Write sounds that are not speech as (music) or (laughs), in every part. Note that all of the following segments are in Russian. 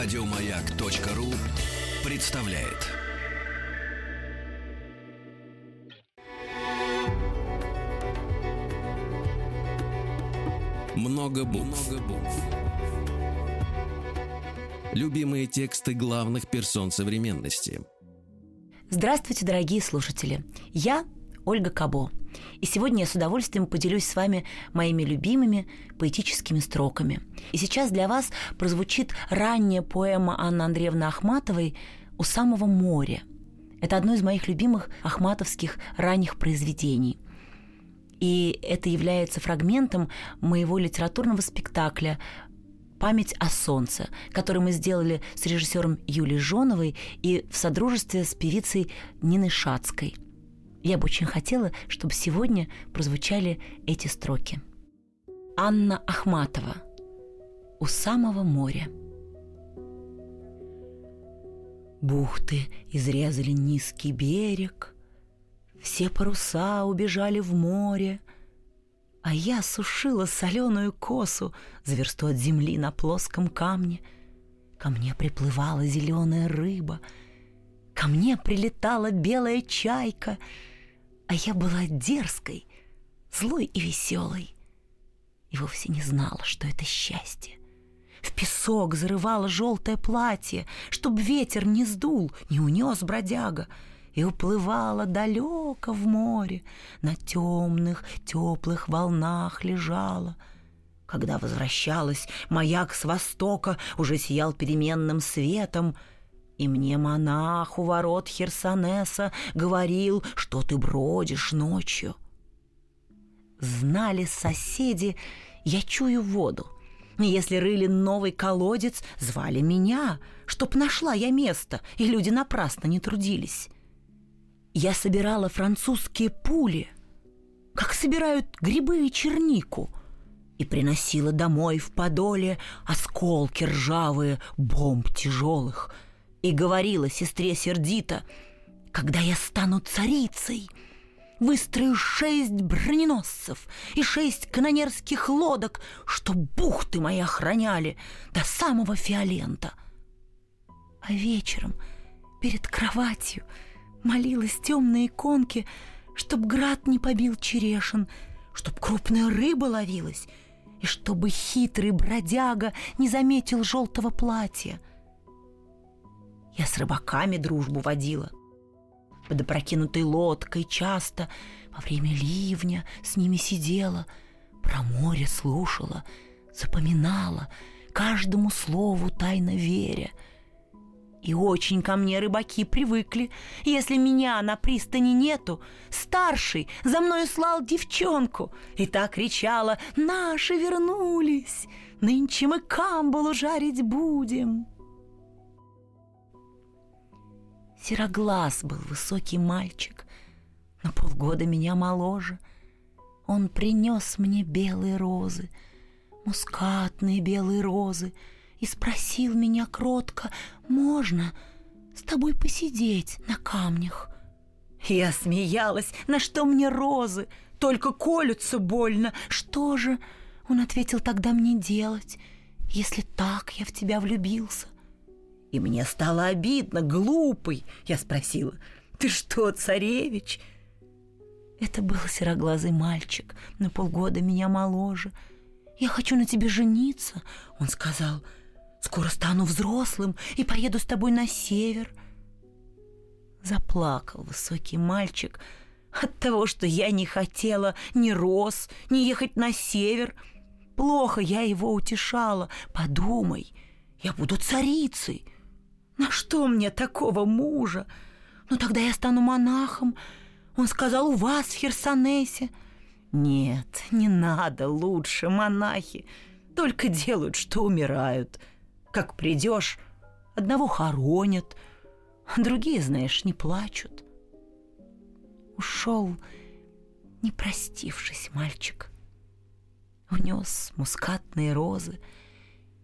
Радиомаяк.ру представляет. Много букв. Любимые тексты главных персон современности. Здравствуйте, дорогие слушатели. Я Ольга Кабо. И сегодня я с удовольствием поделюсь с вами моими любимыми поэтическими строками. И сейчас для вас прозвучит ранняя поэма Анны Андреевны Ахматовой «У самого моря». Это одно из моих любимых ахматовских ранних произведений. И это является фрагментом моего литературного спектакля «Память о солнце», который мы сделали с режиссером Юлией Жоновой и в содружестве с певицей Ниной Шацкой – я бы очень хотела, чтобы сегодня прозвучали эти строки. Анна Ахматова «У самого моря». Бухты изрезали низкий берег, Все паруса убежали в море, А я сушила соленую косу За от земли на плоском камне. Ко мне приплывала зеленая рыба, Ко мне прилетала белая чайка — а я была дерзкой, злой и веселой. И вовсе не знала, что это счастье. В песок зарывала желтое платье, Чтоб ветер не сдул, не унес бродяга, И уплывала далеко в море, На темных, теплых волнах лежала. Когда возвращалась, маяк с востока Уже сиял переменным светом — и мне монах у ворот Херсонеса говорил, что ты бродишь ночью. Знали соседи, я чую воду. Если рыли новый колодец, звали меня, чтоб нашла я место, и люди напрасно не трудились. Я собирала французские пули, как собирают грибы и чернику, и приносила домой в подоле осколки ржавые бомб тяжелых — и говорила сестре сердито, «Когда я стану царицей, выстрою шесть броненосцев и шесть канонерских лодок, что бухты мои охраняли до самого Фиолента». А вечером перед кроватью молилась темной иконке, чтоб град не побил черешин, чтоб крупная рыба ловилась, и чтобы хитрый бродяга не заметил желтого платья — я с рыбаками дружбу водила. Под опрокинутой лодкой часто во время ливня с ними сидела, про море слушала, запоминала, каждому слову тайно веря. И очень ко мне рыбаки привыкли. Если меня на пристани нету, старший за мною слал девчонку и так кричала «Наши вернулись! Нынче мы камбалу жарить будем!» Сероглаз был высокий мальчик, на полгода меня моложе. Он принес мне белые розы, мускатные белые розы, и спросил меня кротко, можно с тобой посидеть на камнях? Я смеялась, на что мне розы, только колются больно. Что же, он ответил тогда мне делать, если так я в тебя влюбился? И мне стало обидно, глупый. Я спросила, ты что, царевич? Это был сероглазый мальчик, на полгода меня моложе. Я хочу на тебе жениться, он сказал. Скоро стану взрослым и поеду с тобой на север. Заплакал высокий мальчик от того, что я не хотела ни роз, ни ехать на север. Плохо я его утешала. Подумай, я буду царицей. На что мне такого мужа? Ну тогда я стану монахом. Он сказал, у вас в Херсонесе. Нет, не надо лучше, монахи. Только делают, что умирают. Как придешь, одного хоронят, другие, знаешь, не плачут. Ушел, не простившись, мальчик. Унес мускатные розы,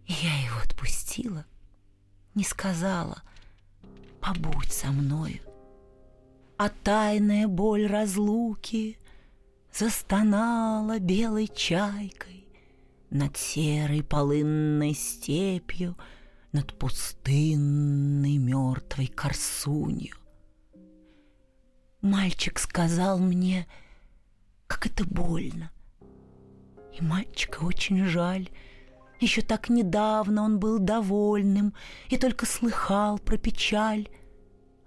и я его отпустила — не сказала «побудь со мною». А тайная боль разлуки Застонала белой чайкой Над серой полынной степью, над пустынной мертвой корсунью. Мальчик сказал мне, как это больно. И мальчика очень жаль. Еще так недавно он был довольным и только слыхал про печаль.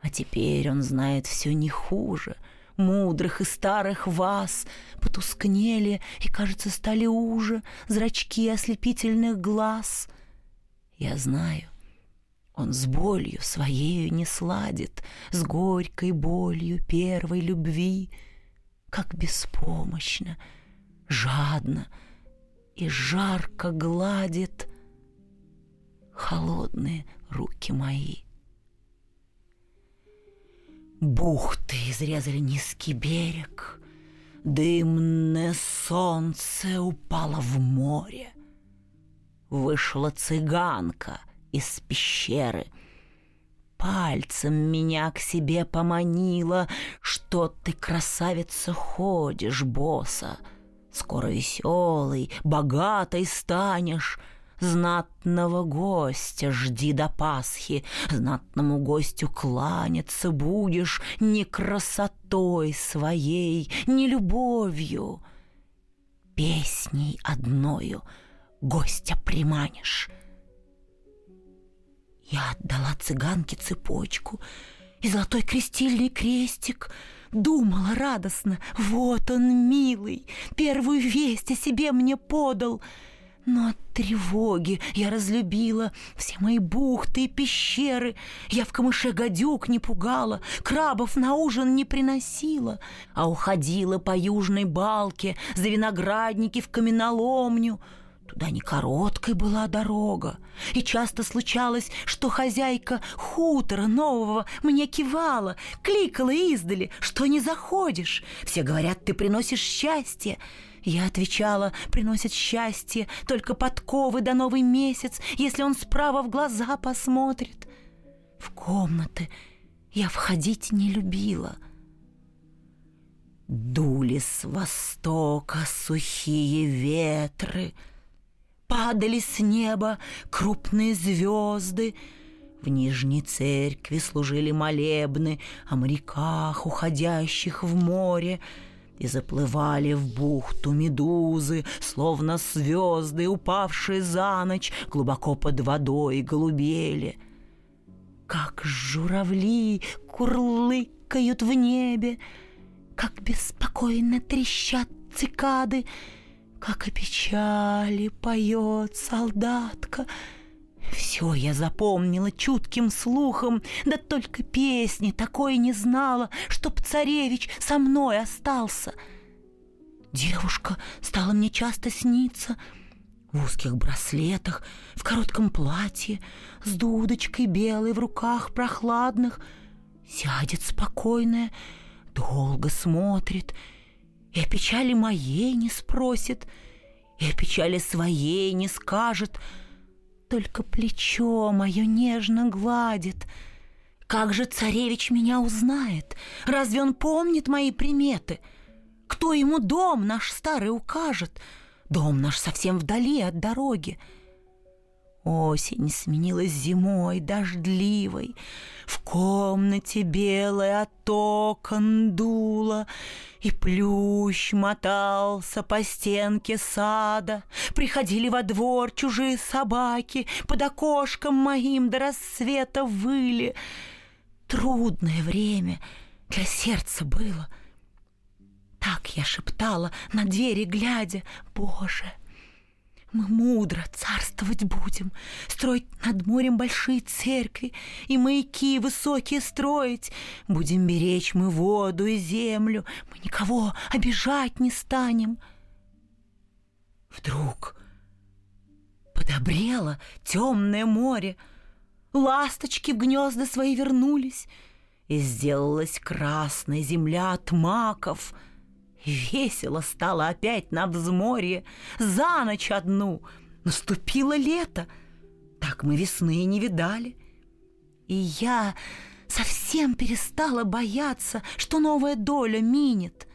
А теперь он знает все не хуже. Мудрых и старых вас потускнели и, кажется, стали уже зрачки ослепительных глаз. Я знаю, он с болью своею не сладит, С горькой болью первой любви, Как беспомощно, жадно И жарко гладит Холодные руки мои. Бухты изрезали низкий берег, Дымное солнце упало в море. Вышла цыганка — из пещеры. Пальцем меня к себе поманила, что ты, красавица, ходишь, босса. Скоро веселый, богатой станешь, Знатного гостя жди до Пасхи, Знатному гостю кланяться будешь Не красотой своей, не любовью, Песней одною гостя приманишь. Я отдала цыганке цепочку и золотой крестильный крестик. Думала радостно, вот он, милый, первую весть о себе мне подал. Но от тревоги я разлюбила все мои бухты и пещеры. Я в камыше гадюк не пугала, крабов на ужин не приносила, а уходила по южной балке за виноградники в каменоломню — Туда не короткой была дорога, и часто случалось, что хозяйка хутора нового мне кивала, кликала издали, что не заходишь. Все говорят, ты приносишь счастье. Я отвечала, приносит счастье только подковы до новый месяц, если он справа в глаза посмотрит. В комнаты я входить не любила. Дули с востока сухие ветры — падали с неба крупные звезды. В Нижней церкви служили молебны о моряках, уходящих в море, и заплывали в бухту медузы, словно звезды, упавшие за ночь, глубоко под водой голубели. Как журавли курлыкают в небе, как беспокойно трещат цикады — как о печали поет солдатка. Все я запомнила чутким слухом, да только песни такой не знала, чтоб царевич со мной остался. Девушка стала мне часто сниться в узких браслетах, в коротком платье, с дудочкой белой в руках прохладных. Сядет спокойная, долго смотрит — и о печали моей не спросит, и о печали своей не скажет, только плечо мое нежно гладит. Как же царевич меня узнает? Разве он помнит мои приметы? Кто ему дом наш старый укажет? Дом наш совсем вдали от дороги. Осень сменилась зимой дождливой, В комнате белая от окон дуло, И плющ мотался по стенке сада. Приходили во двор чужие собаки, Под окошком моим до рассвета выли. Трудное время для сердца было. Так я шептала, на двери глядя, «Боже!» Мы мудро царствовать будем, строить над морем большие церкви и маяки высокие строить. Будем беречь мы воду и землю, мы никого обижать не станем. Вдруг подобрело темное море, ласточки в гнезда свои вернулись, и сделалась красная земля от маков — Весело стало опять на взморье, за ночь одну. Наступило лето, так мы весны и не видали. И я совсем перестала бояться, что новая доля минет.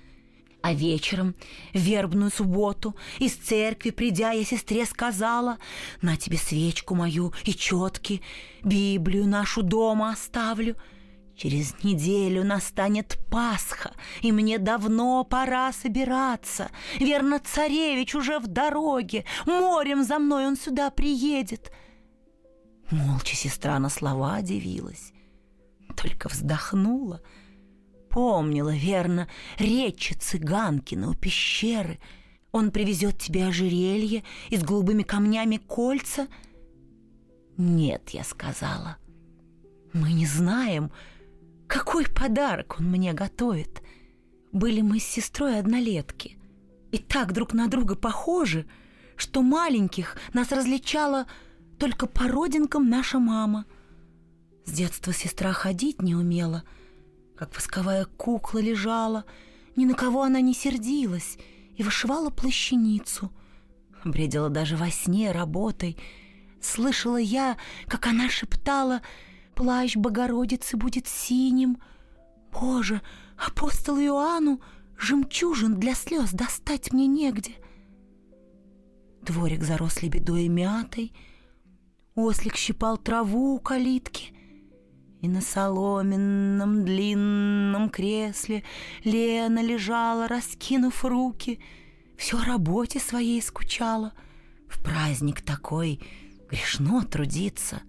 А вечером, в вербную субботу, из церкви придя, я сестре сказала, «На тебе свечку мою и четки, Библию нашу дома оставлю». Через неделю настанет Пасха, и мне давно пора собираться. Верно, царевич уже в дороге, морем за мной он сюда приедет. Молча сестра на слова дивилась, только вздохнула — Помнила, верно, речи цыганкина у пещеры. Он привезет тебе ожерелье и с голубыми камнями кольца. Нет, я сказала. Мы не знаем, какой подарок он мне готовит. Были мы с сестрой однолетки. И так друг на друга похожи, что маленьких нас различала только по родинкам наша мама. С детства сестра ходить не умела — как восковая кукла лежала, ни на кого она не сердилась и вышивала плащаницу. Бредила даже во сне работой. Слышала я, как она шептала «Плащ Богородицы будет синим». Боже, апостол Иоанну жемчужин для слез достать мне негде. Дворик зарос лебедой и мятой, ослик щипал траву у калитки — и на соломенном длинном кресле Лена лежала, раскинув руки, Все о работе своей скучала. В праздник такой грешно трудиться.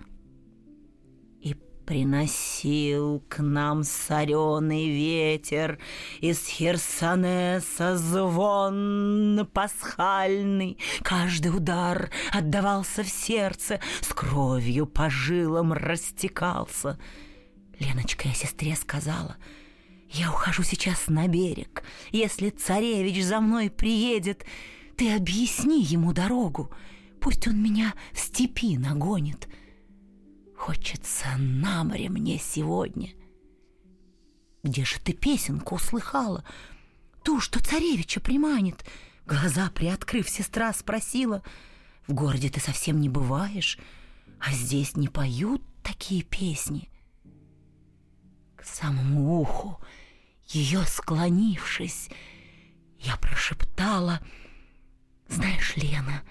Приносил к нам сореный ветер Из Херсонеса звон пасхальный. Каждый удар отдавался в сердце, С кровью по жилам растекался — Леночка, я сестре сказала, я ухожу сейчас на берег. Если царевич за мной приедет, ты объясни ему дорогу. Пусть он меня в степи нагонит. Хочется на море мне сегодня. Где же ты песенку услыхала? Ту, что царевича приманит. Глаза приоткрыв, сестра спросила. В городе ты совсем не бываешь, а здесь не поют такие песни к самому уху, ее склонившись, я прошептала, «Знаешь, Лена,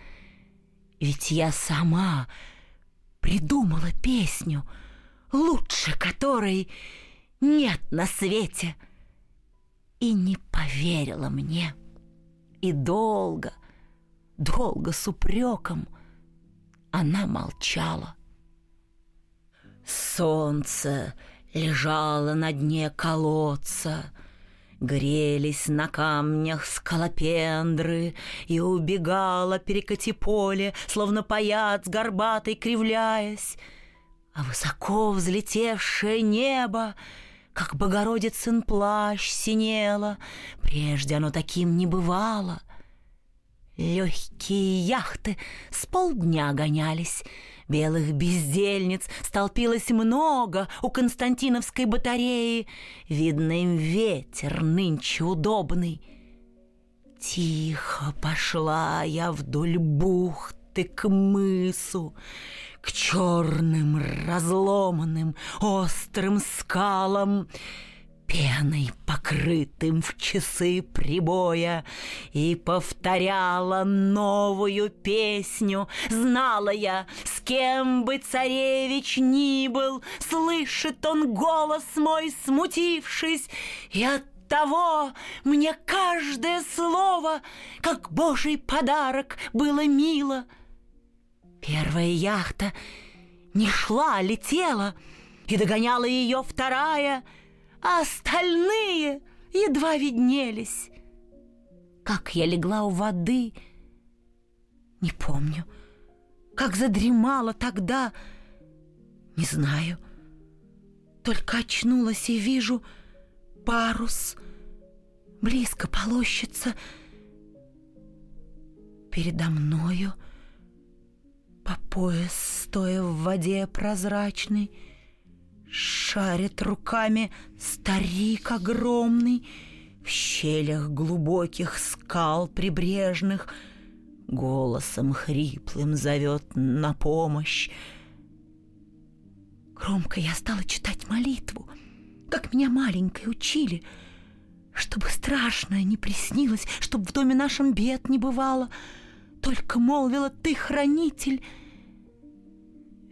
ведь я сама придумала песню, лучше которой нет на свете». И не поверила мне. И долго, долго с упреком она молчала. Солнце лежала на дне колодца. Грелись на камнях скалопендры, И убегала перекати поле, Словно паяц горбатый кривляясь. А высоко взлетевшее небо, Как Богородицын плащ синело, Прежде оно таким не бывало. Легкие яхты с полдня гонялись — Белых бездельниц столпилось много у Константиновской батареи. Видно им ветер нынче удобный. Тихо пошла я вдоль бухты к мысу, К черным разломанным острым скалам — пеной, покрытым в часы прибоя, и повторяла новую песню. Знала я, кем бы царевич ни был, слышит он голос мой, смутившись, и от того мне каждое слово, как божий подарок, было мило. Первая яхта не шла, а летела, и догоняла ее вторая — а остальные едва виднелись. Как я легла у воды, не помню. Как задремала тогда, не знаю. Только очнулась и вижу парус, близко полощется передо мною, по пояс стоя в воде прозрачной, Шарит руками старик огромный В щелях глубоких скал прибрежных Голосом хриплым зовет на помощь. Громко я стала читать молитву, Как меня маленькой учили. Чтобы страшное не приснилось, Чтоб в доме нашем бед не бывало, Только молвила ты, хранитель.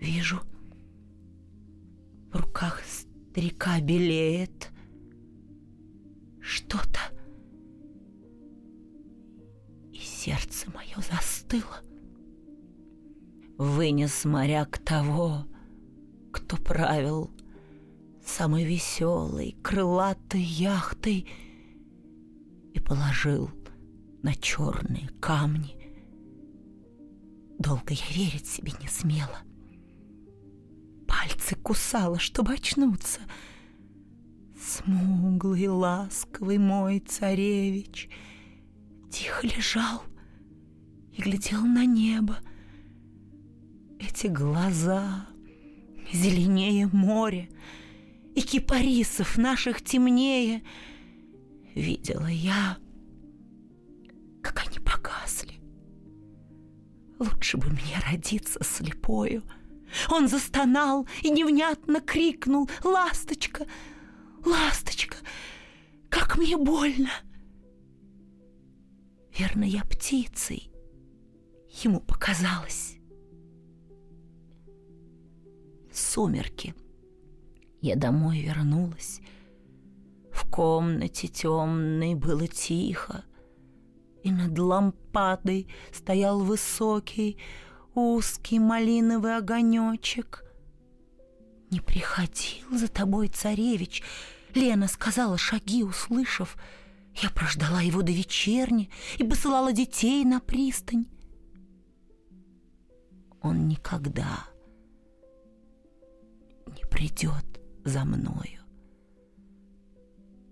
Вижу, в руках старика белеет что-то, сердце мое застыло. Вынес моряк того, кто правил самой веселой, крылатой яхтой и положил на черные камни. Долго я верить себе не смела. Пальцы кусала, чтобы очнуться. Смуглый, ласковый мой царевич тихо лежал и глядел на небо. Эти глаза зеленее моря — и кипарисов наших темнее. Видела я, как они погасли. Лучше бы мне родиться слепою. Он застонал и невнятно крикнул «Ласточка! Ласточка! Как мне больно!» Верно, я птицей. Ему показалось. Сумерки — я домой вернулась. В комнате темной было тихо, И над лампадой стоял высокий, узкий малиновый огонечек. «Не приходил за тобой царевич», — Лена сказала, шаги услышав. Я прождала его до вечерни и посылала детей на пристань. Он никогда не придет за мною.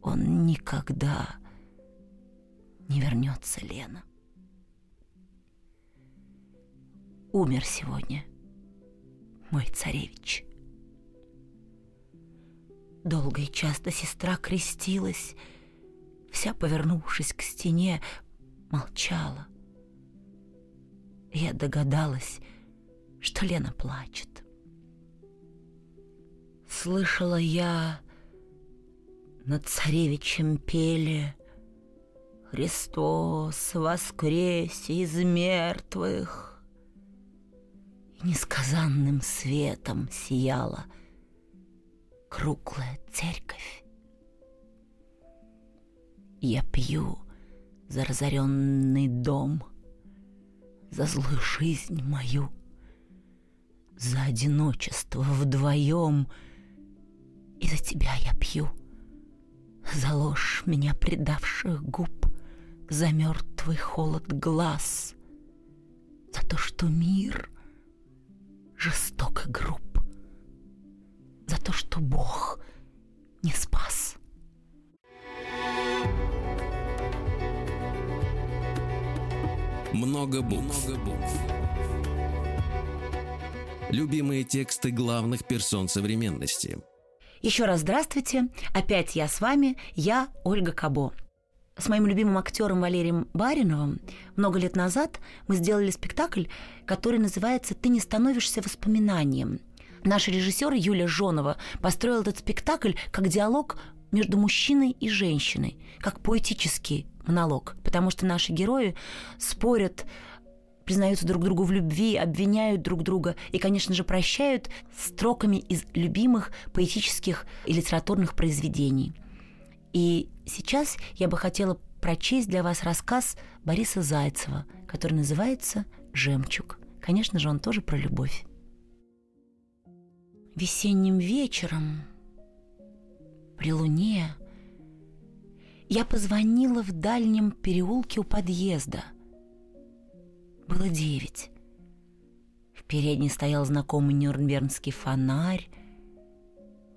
Он никогда не вернется, Лена. Умер сегодня мой царевич. Долго и часто сестра крестилась, вся повернувшись к стене, молчала. Я догадалась, что Лена плачет. Слышала я над царевичем пели Христос воскресе из мертвых. И несказанным светом сияла круглая церковь. Я пью за разоренный дом, за злую жизнь мою, за одиночество вдвоем — и за тебя я пью, за ложь меня предавших губ, за мертвый холод глаз, за то, что мир жестоко груб, за то, что Бог не спас. Много букв. Много букв. Любимые тексты главных персон современности – еще раз здравствуйте. Опять я с вами. Я Ольга Кабо. С моим любимым актером Валерием Бариновым много лет назад мы сделали спектакль, который называется «Ты не становишься воспоминанием». Наш режиссер Юлия Жонова построил этот спектакль как диалог между мужчиной и женщиной, как поэтический монолог, потому что наши герои спорят признаются друг другу в любви, обвиняют друг друга и, конечно же, прощают строками из любимых поэтических и литературных произведений. И сейчас я бы хотела прочесть для вас рассказ Бориса Зайцева, который называется «Жемчуг». Конечно же, он тоже про любовь. Весенним вечером при луне я позвонила в дальнем переулке у подъезда – было девять. В передней стоял знакомый нюрнбергский фонарь.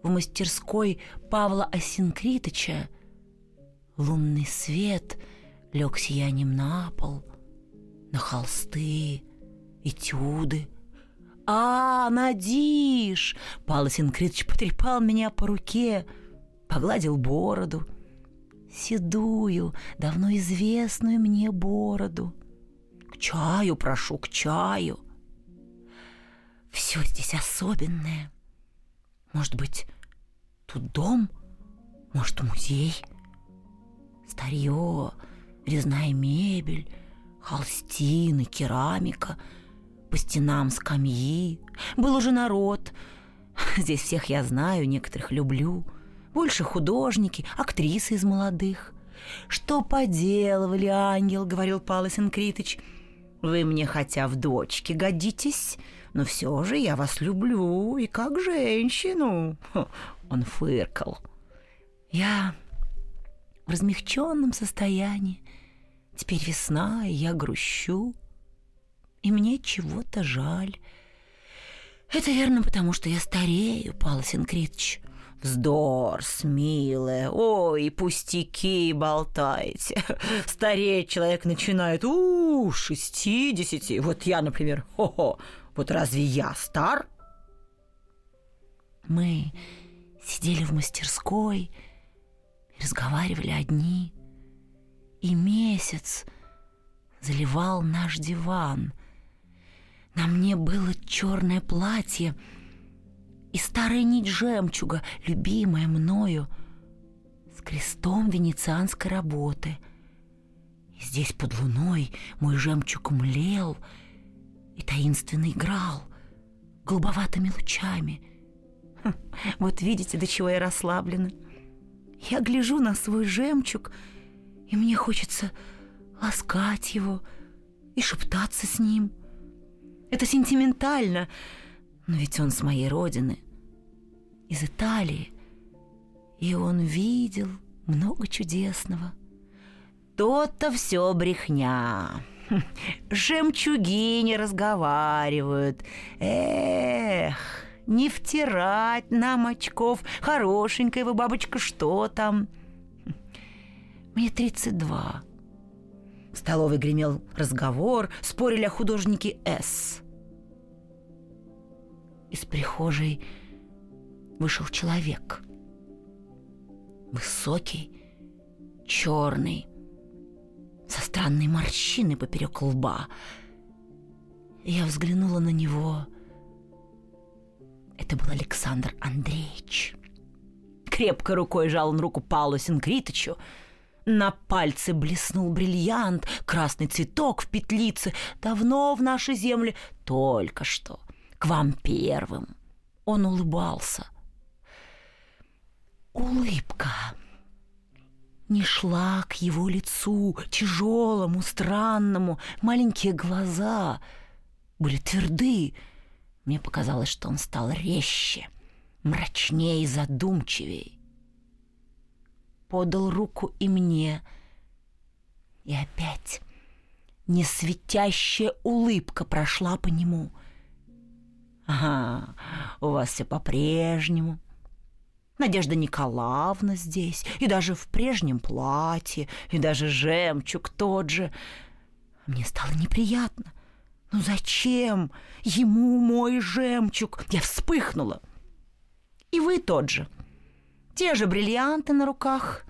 В мастерской Павла Осинкритыча лунный свет лег сиянием на пол, на холсты, этюды. «А, Надиш!» Павел Осинкритыч потрепал меня по руке, погладил бороду, седую, давно известную мне бороду чаю прошу, к чаю. Все здесь особенное. Может быть, тут дом, может, музей. Старье, резная мебель, холстины, керамика, по стенам скамьи. Был уже народ. Здесь всех я знаю, некоторых люблю. Больше художники, актрисы из молодых. «Что поделывали, ангел?» — говорил Паласин Критыч. «Вы мне хотя в дочке годитесь, но все же я вас люблю и как женщину». Он фыркал. Я в размягченном состоянии. Теперь весна, и я грущу. И мне чего-то жаль. Это верно, потому что я старею, Павел Синкритович. Вздор, милая, ой, пустяки болтаете. (laughs) Стареет человек начинает, у, шестидесяти. Вот я, например, хо-хо, вот разве я стар? Мы сидели в мастерской, разговаривали одни, и месяц заливал наш диван. На мне было черное платье — и старая нить жемчуга, любимая мною, с крестом венецианской работы. И здесь под луной мой жемчуг млел и таинственно играл голубоватыми лучами. Хм, вот видите, до чего я расслаблена. Я гляжу на свой жемчуг, и мне хочется ласкать его и шептаться с ним. Это сентиментально — но ведь он с моей родины, из Италии, и он видел много чудесного. То-то все брехня. Жемчуги не разговаривают. Эх, не втирать нам очков. Хорошенькая вы, бабочка, что там? Мне 32. В столовой гремел разговор, спорили о художнике С. Из прихожей вышел человек. Высокий, черный, со странной морщиной поперек лба. Я взглянула на него. Это был Александр Андреевич. Крепко рукой жал он руку Павлу Синкритычу. На пальце блеснул бриллиант, красный цветок в петлице. Давно в нашей земле, только что — к вам первым. Он улыбался. Улыбка не шла к его лицу, тяжелому, странному. Маленькие глаза были тверды. Мне показалось, что он стал резче, мрачнее и задумчивее. Подал руку и мне. И опять несветящая улыбка прошла по нему — Ага, у вас все по-прежнему. Надежда Николаевна здесь, и даже в прежнем платье, и даже жемчуг тот же. Мне стало неприятно. Ну зачем ему мой жемчуг? Я вспыхнула. И вы тот же. Те же бриллианты на руках.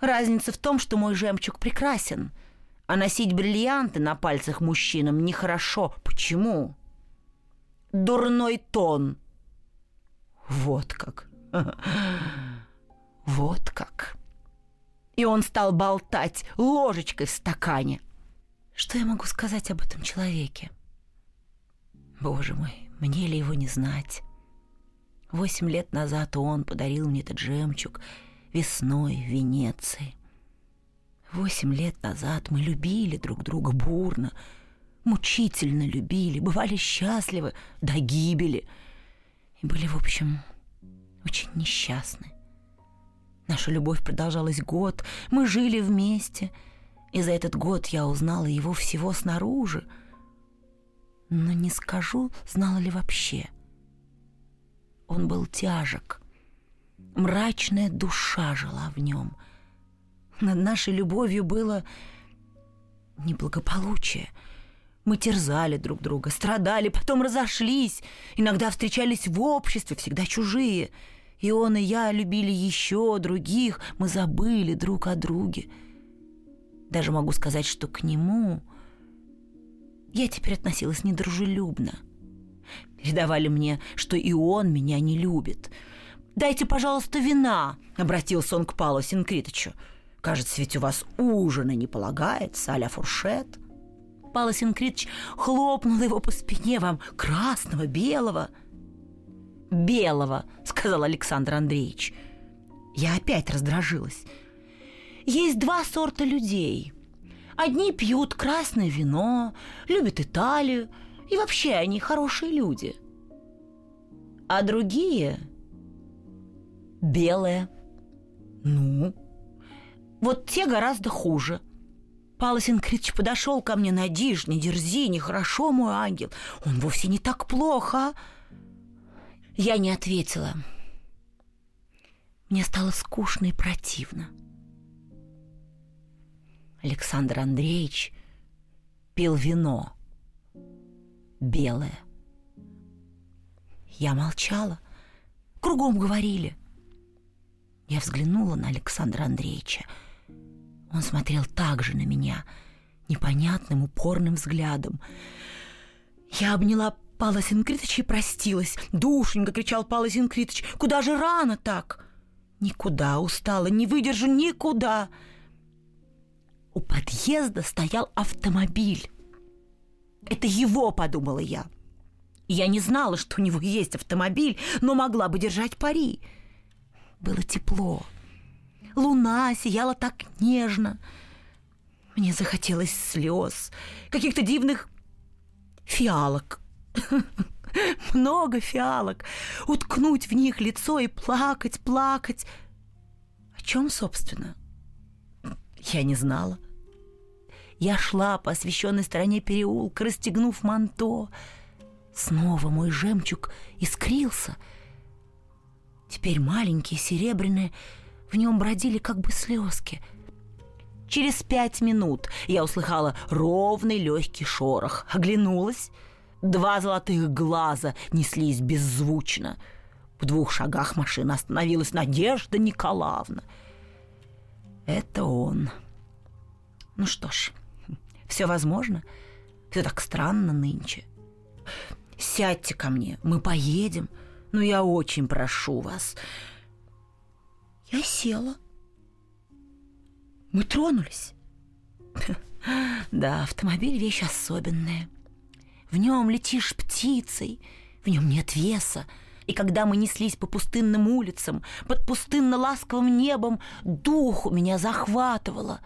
Разница в том, что мой жемчуг прекрасен, а носить бриллианты на пальцах мужчинам нехорошо. Почему? Дурной тон. Вот как. (laughs) Вот как. И он стал болтать ложечкой в стакане. Что я могу сказать об этом человеке? Боже мой, мне ли его не знать? Восемь лет назад он подарил мне этот жемчуг весной в Венеции. Восемь лет назад мы любили друг друга бурно, мучительно любили, бывали счастливы до гибели и были, в общем, очень несчастны. Наша любовь продолжалась год, мы жили вместе, и за этот год я узнала его всего снаружи, но не скажу, знала ли вообще. Он был тяжек, мрачная душа жила в нем. Над нашей любовью было неблагополучие — мы терзали друг друга, страдали, потом разошлись. Иногда встречались в обществе, всегда чужие. И он, и я любили еще других. Мы забыли друг о друге. Даже могу сказать, что к нему я теперь относилась недружелюбно. Передавали мне, что и он меня не любит. «Дайте, пожалуйста, вина», — обратился он к Павлу Синкритовичу. Кажется, ведь у вас ужина не полагается, а фуршет. Палас Инкритович хлопнул его по спине вам красного, белого. «Белого», — сказал Александр Андреевич. Я опять раздражилась. Есть два сорта людей. Одни пьют красное вино, любят Италию, и вообще они хорошие люди. А другие – белые. Ну, вот те гораздо хуже. Палас Инкритович подошел ко мне, Надиж, не дерзи, нехорошо, мой ангел. Он вовсе не так плохо. Я не ответила. Мне стало скучно и противно. Александр Андреевич пил вино. Белое. Я молчала. Кругом говорили. Я взглянула на Александра Андреевича. Он смотрел так же на меня, непонятным, упорным взглядом. Я обняла Павла Синкритовича и простилась. «Душенька!» — кричал Павел Синкритович. «Куда же рано так?» «Никуда, устала, не выдержу, никуда!» У подъезда стоял автомобиль. Это его, подумала я. Я не знала, что у него есть автомобиль, но могла бы держать пари. Было тепло. Луна сияла так нежно. Мне захотелось слез, каких-то дивных фиалок. (laughs) Много фиалок. Уткнуть в них лицо и плакать, плакать. О чем, собственно? Я не знала. Я шла по освещенной стороне переулка, расстегнув манто. Снова мой жемчуг искрился. Теперь маленькие, серебряные, в нем бродили как бы слезки. Через пять минут я услыхала ровный легкий шорох. Оглянулась. Два золотых глаза неслись беззвучно. В двух шагах машина остановилась Надежда Николаевна. Это он. Ну что ж, все возможно. Все так странно нынче. Сядьте ко мне, мы поедем. Но я очень прошу вас. Я села. Мы тронулись. Да, автомобиль вещь особенная. В нем летишь птицей, в нем нет веса. И когда мы неслись по пустынным улицам, под пустынно-ласковым небом, дух у меня захватывало.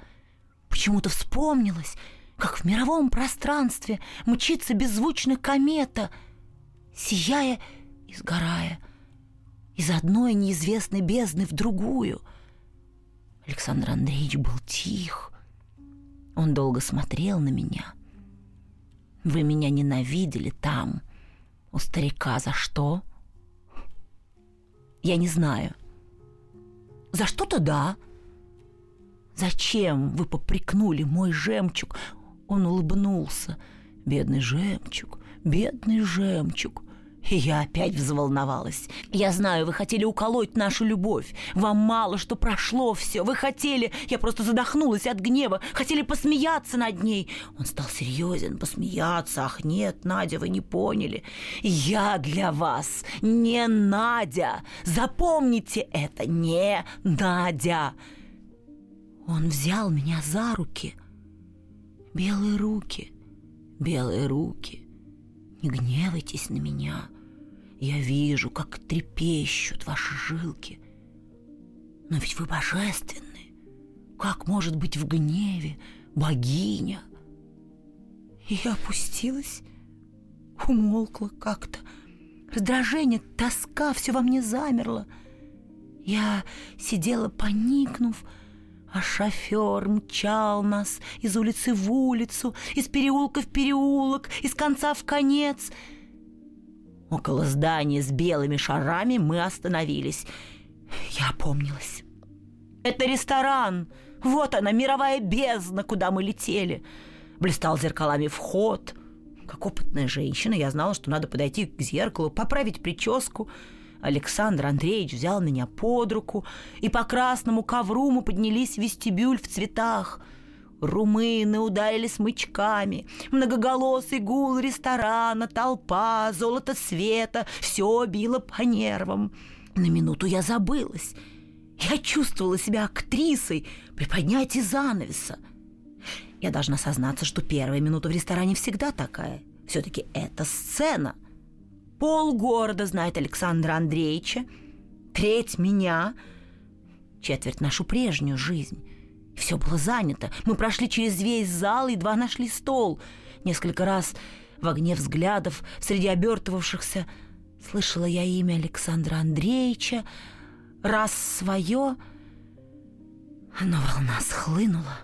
Почему-то вспомнилось, как в мировом пространстве мчится беззвучно комета, сияя и сгорая из одной неизвестной бездны в другую. Александр Андреевич был тих. Он долго смотрел на меня. Вы меня ненавидели там, у старика, за что? Я не знаю. За что-то да. Зачем вы попрекнули мой жемчуг, он улыбнулся. Бедный жемчуг, бедный жемчуг. Я опять взволновалась. Я знаю, вы хотели уколоть нашу любовь. Вам мало что прошло все. Вы хотели... Я просто задохнулась от гнева. Хотели посмеяться над ней. Он стал серьезен. Посмеяться. Ах, нет, Надя, вы не поняли. Я для вас не Надя. Запомните это. Не Надя. Он взял меня за руки — Белые руки, белые руки, не гневайтесь на меня. Я вижу, как трепещут ваши жилки. Но ведь вы божественны. Как может быть в гневе богиня? И я опустилась, умолкла как-то. Раздражение, тоска, все во мне замерло. Я сидела, поникнув, а шофер мчал нас из улицы в улицу, из переулка в переулок, из конца в конец. Около здания с белыми шарами мы остановились. Я опомнилась. Это ресторан. Вот она, мировая бездна, куда мы летели. Блистал зеркалами вход. Как опытная женщина, я знала, что надо подойти к зеркалу, поправить прическу — Александр Андреевич взял меня под руку, и по красному ковру мы поднялись в вестибюль в цветах. Румыны ударили смычками, многоголосый гул ресторана, толпа, золото света — все било по нервам. На минуту я забылась. Я чувствовала себя актрисой при поднятии занавеса. Я должна сознаться, что первая минута в ресторане всегда такая. Все-таки это сцена. Полгорода знает Александра Андреевича, треть меня, четверть нашу прежнюю жизнь. Все было занято. Мы прошли через весь зал, и едва нашли стол. Несколько раз в огне взглядов среди обертывавшихся слышала я имя Александра Андреевича, раз свое, но волна схлынула.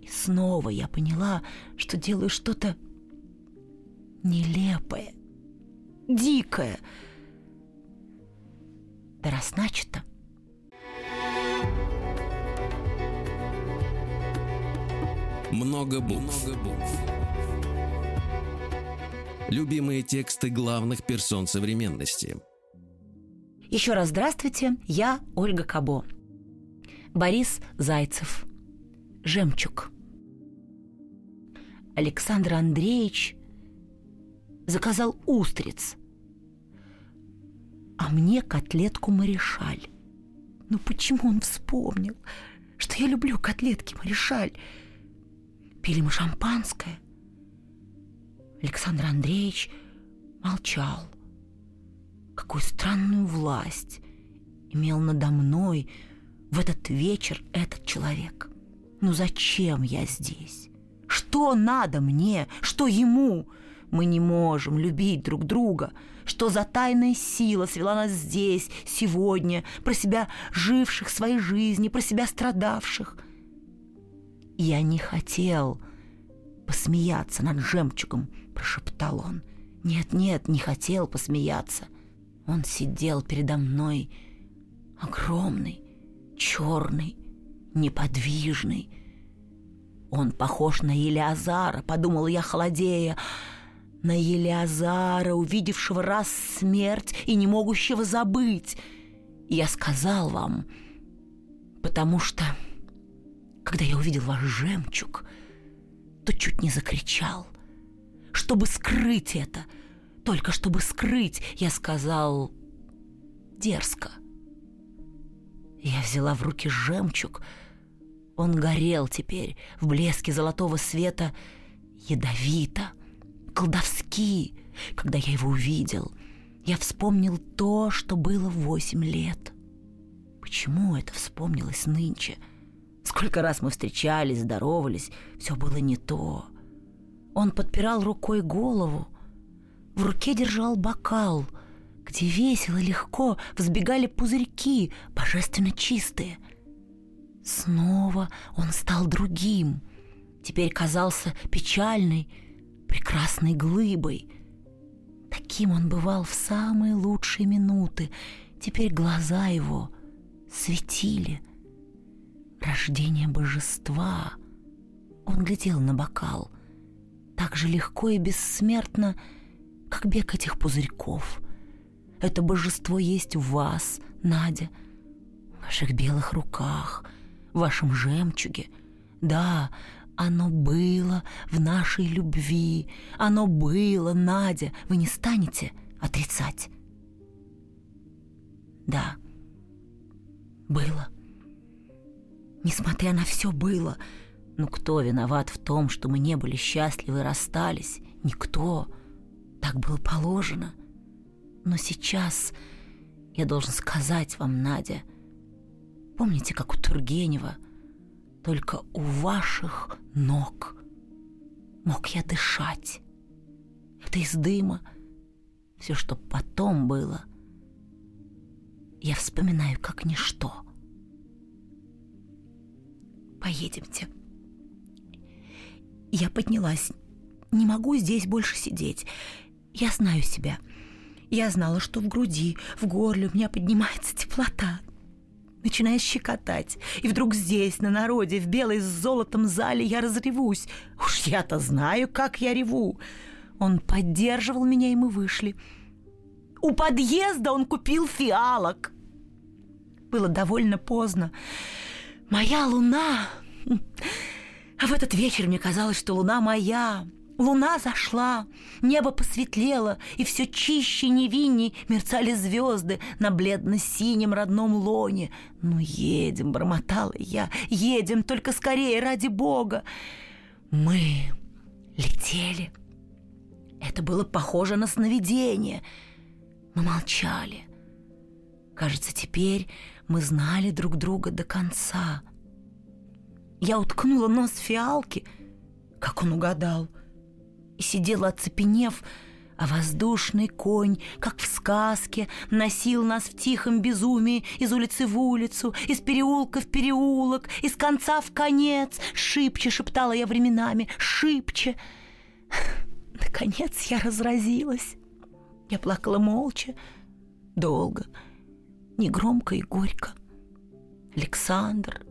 И снова я поняла, что делаю что-то нелепое, дикое. Да раз начато. Много букв. Много букв. Любимые тексты главных персон современности. Еще раз здравствуйте, я Ольга Кабо. Борис Зайцев. Жемчуг. Александр Андреевич заказал устриц, а мне котлетку Маришаль. Ну почему он вспомнил, что я люблю котлетки Маришаль? Пили мы шампанское. Александр Андреевич молчал. Какую странную власть имел надо мной в этот вечер этот человек. Ну зачем я здесь? Что надо мне? Что ему? Мы не можем любить друг друга. Что за тайная сила свела нас здесь, сегодня, про себя живших своей жизни, про себя страдавших – «Я не хотел посмеяться над жемчугом», — прошептал он. «Нет-нет, не хотел посмеяться». Он сидел передо мной, огромный, черный, неподвижный. Он похож на Елиазара, подумал я, холодея, на Елиазара, увидевшего раз смерть и не могущего забыть. я сказал вам, потому что когда я увидел ваш жемчуг, то чуть не закричал. Чтобы скрыть это, только чтобы скрыть, я сказал дерзко. Я взяла в руки жемчуг. Он горел теперь в блеске золотого света ядовито, колдовски. Когда я его увидел, я вспомнил то, что было восемь лет. Почему это вспомнилось нынче — Сколько раз мы встречались, здоровались, все было не то. Он подпирал рукой голову, в руке держал бокал, где весело, легко взбегали пузырьки, божественно чистые. Снова он стал другим, теперь казался печальной, прекрасной глыбой. Таким он бывал в самые лучшие минуты, теперь глаза его светили — рождение божества. Он глядел на бокал так же легко и бессмертно, как бег этих пузырьков. Это божество есть в вас, Надя, в ваших белых руках, в вашем жемчуге. Да, оно было в нашей любви, оно было, Надя, вы не станете отрицать. Да, было. — Несмотря на все было, ну кто виноват в том, что мы не были счастливы и расстались? Никто. Так было положено. Но сейчас я должен сказать вам, Надя, помните, как у Тургенева, только у ваших ног мог я дышать. Это из дыма. Все, что потом было, я вспоминаю как ничто — Поедемте. Я поднялась. Не могу здесь больше сидеть. Я знаю себя. Я знала, что в груди, в горле у меня поднимается теплота. Начинает щекотать. И вдруг здесь, на народе, в белой с золотом зале я разревусь. Уж я-то знаю, как я реву. Он поддерживал меня, и мы вышли. У подъезда он купил фиалок. Было довольно поздно. Моя луна... А в этот вечер мне казалось, что луна моя. Луна зашла, небо посветлело, и все чище невинней мерцали звезды на бледно-синем родном лоне. «Ну, едем!» — бормотала я. «Едем, только скорее, ради Бога!» Мы летели. Это было похоже на сновидение. Мы молчали. Кажется, теперь мы знали друг друга до конца. Я уткнула нос фиалки, как он угадал — и сидела оцепенев, а воздушный конь, как в сказке, носил нас в тихом безумии из улицы в улицу, из переулка в переулок, из конца в конец. Шибче шептала я временами, шибче. (laughs) Наконец я разразилась. Я плакала молча, долго, негромко и горько. Александр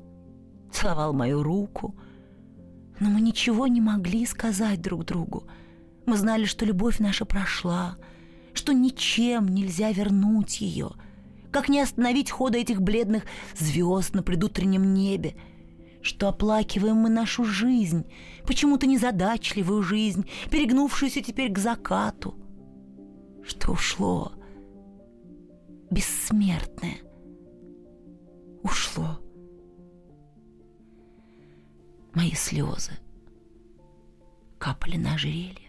целовал мою руку — но мы ничего не могли сказать друг другу. Мы знали, что любовь наша прошла, что ничем нельзя вернуть ее. Как не остановить хода этих бледных звезд на предутреннем небе? Что оплакиваем мы нашу жизнь, почему-то незадачливую жизнь, перегнувшуюся теперь к закату. Что ушло, бессмертное, ушло мои слезы капали на ожерелье.